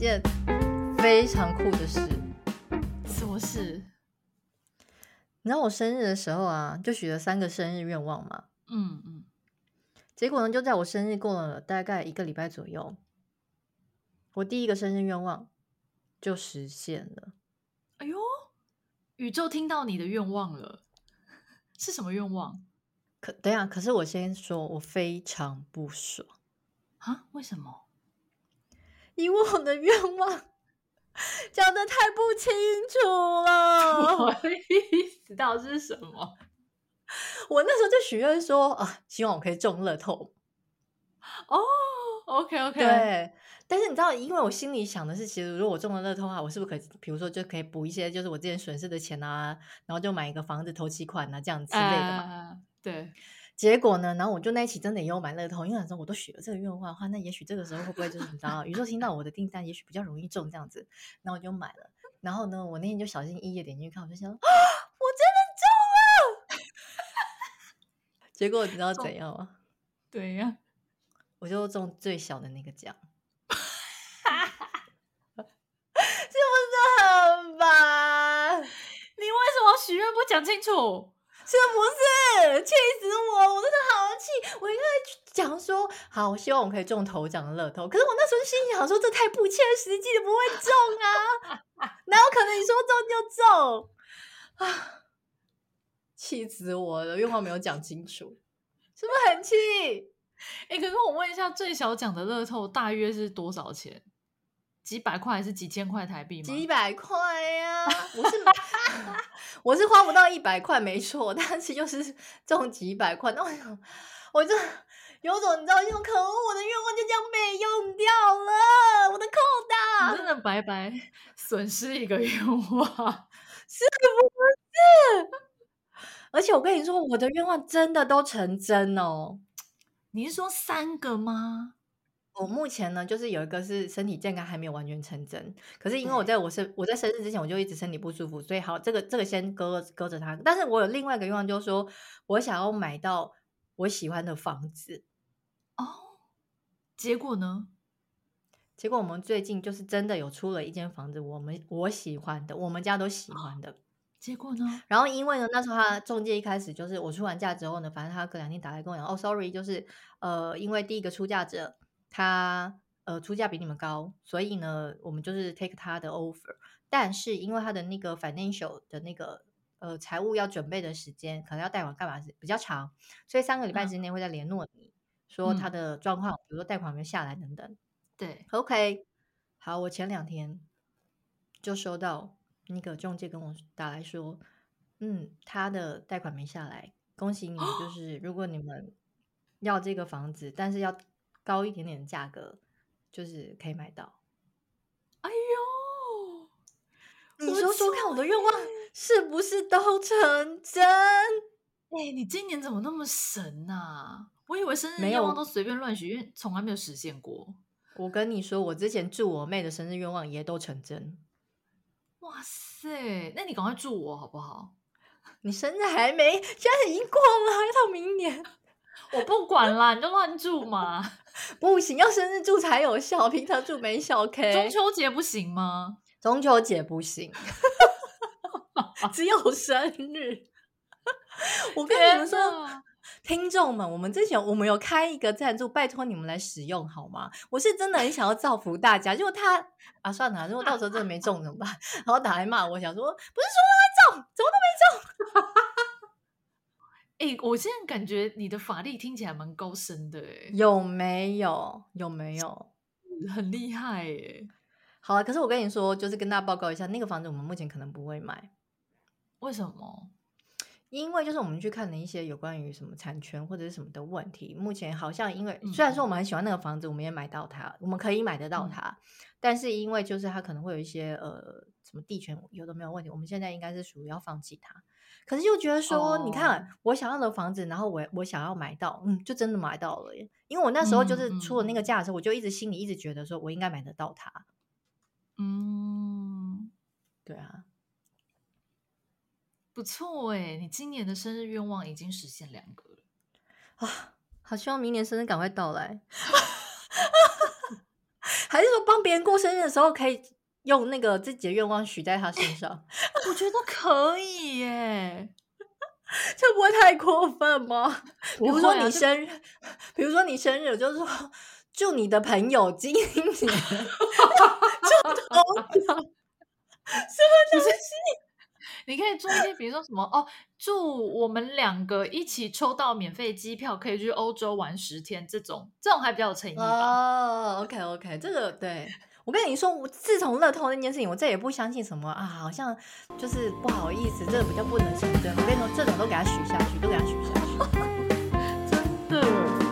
件非常酷的事。什么事？你知道我生日的时候啊，就许了三个生日愿望嘛。嗯嗯。结果呢，就在我生日过了大概一个礼拜左右，我第一个生日愿望就实现了。哎呦，宇宙听到你的愿望了，是什么愿望？可等下，可是我先说，我非常不爽啊！为什么？因为我的愿望讲的太不清楚了。我的意思到底是什么？我那时候就许愿说啊，希望我可以中乐透。哦，OK OK，对。但是你知道，因为我心里想的是，其实如果我中了乐透的话，我是不是可以，比如说就可以补一些，就是我之前损失的钱啊，然后就买一个房子投期款啊，这样之类的嘛。Uh, 对。结果呢，然后我就那一期真的也有买乐透，因为那时候我都许了这个愿望的话，那也许这个时候会不会就是你知道，宇宙听到我的订单，也许比较容易中这样子，然后我就买了。然后呢，我那天就小心翼翼的点进去看，我就想，啊，我真的中了！结果你知道怎样吗？对呀，我就中最小的那个奖，是不是很烦？你为什么许愿不讲清楚？是不是气死我？我真的好气！我应该讲说，好，我希望我可以中头奖的乐透。可是我那时候心想说，这太不切实际了，不会中啊！哪有可能你说中就中啊？气死我了！愿望没有讲清楚，是不是很气？哎、欸，可是我问一下，最小奖的乐透大约是多少钱？几百块还是几千块台币吗？几百块呀、啊！我是 我是花不到一百块，没错，但是就是中几百块，那我就我就有种你知道，就可恶，我的愿望就这样被用掉了，我的扣打，真的白白 损失一个愿望，是不是？而且我跟你说，我的愿望真的都成真哦。你是说三个吗？我目前呢，就是有一个是身体健康还没有完全成真，可是因为我在我生我在生日之前我就一直身体不舒服，所以好，这个这个先搁搁着它。但是我有另外一个愿望，就是说我想要买到我喜欢的房子。哦，结果呢？结果我们最近就是真的有出了一间房子，我们我喜欢的，我们家都喜欢的。哦结果呢？然后因为呢，那时候他中介一开始就是我出完价之后呢，反正他隔两天打来跟我讲，哦，sorry，就是呃，因为第一个出价者他呃出价比你们高，所以呢，我们就是 take 他的 offer。但是因为他的那个 financial 的那个呃财务要准备的时间，可能要贷款干嘛是比较长，所以三个礼拜之内会再联络你，嗯、说他的状况，比如说贷款有没有下来等等。对，OK，好，我前两天就收到。那个中介跟我打来说，嗯，他的贷款没下来，恭喜你，就 是如果你们要这个房子，但是要高一点点的价格，就是可以买到。哎呦，你说说看，我的愿望是不是都成真？哎，你今年怎么那么神啊？我以为生日愿望都随便乱许，因为从来没有实现过。我跟你说，我之前祝我妹的生日愿望也都成真。哇塞，那你赶快祝我好不好？你生日还没，现在已经过了，还到明年。我不管啦，你就乱住嘛。不行，要生日住才有效，平常住没效。K，中秋节不行吗？中秋节不行，只有生日。我跟你们说。听众们，我们之前我们有开一个赞助，拜托你们来使用好吗？我是真的很想要造福大家。如果他啊，算了，如果到时候真的没中怎么办？然后打来骂我，想说不是说他会中，怎么都没中。哎、欸，我现在感觉你的法力听起来蛮高深的，哎，有没有？有没有？很厉害，哎。好了，可是我跟你说，就是跟大家报告一下，那个房子我们目前可能不会买。为什么？因为就是我们去看了一些有关于什么产权或者是什么的问题，目前好像因为虽然说我们很喜欢那个房子，我们也买到它，我们可以买得到它，但是因为就是它可能会有一些呃什么地权有的没有问题，我们现在应该是属于要放弃它。可是又觉得说，你看我想要的房子，然后我我想要买到，嗯，就真的买到了耶。因为我那时候就是出了那个价的时候，我就一直心里一直觉得说我应该买得到它。嗯，对啊。不错哎，你今年的生日愿望已经实现两个了啊！好希望明年生日赶快到来，还 还是说帮别人过生日的时候可以用那个自己的愿望许在他身上？我觉得可以耶，这不会太过分吗？比如说你生日，啊、比如说你生日，就是说祝你的朋友今年就头奖，什么东西？你可以做一些，比如说什么哦，祝我们两个一起抽到免费机票，可以去欧洲玩十天，这种这种还比较有诚意吧？哦，OK OK，这个对，我跟你说，我自从乐透那件事情，我再也不相信什么啊，好像就是不好意思，这个比较不能成真。我跟你说，这种都给他许下去，都给他许下去。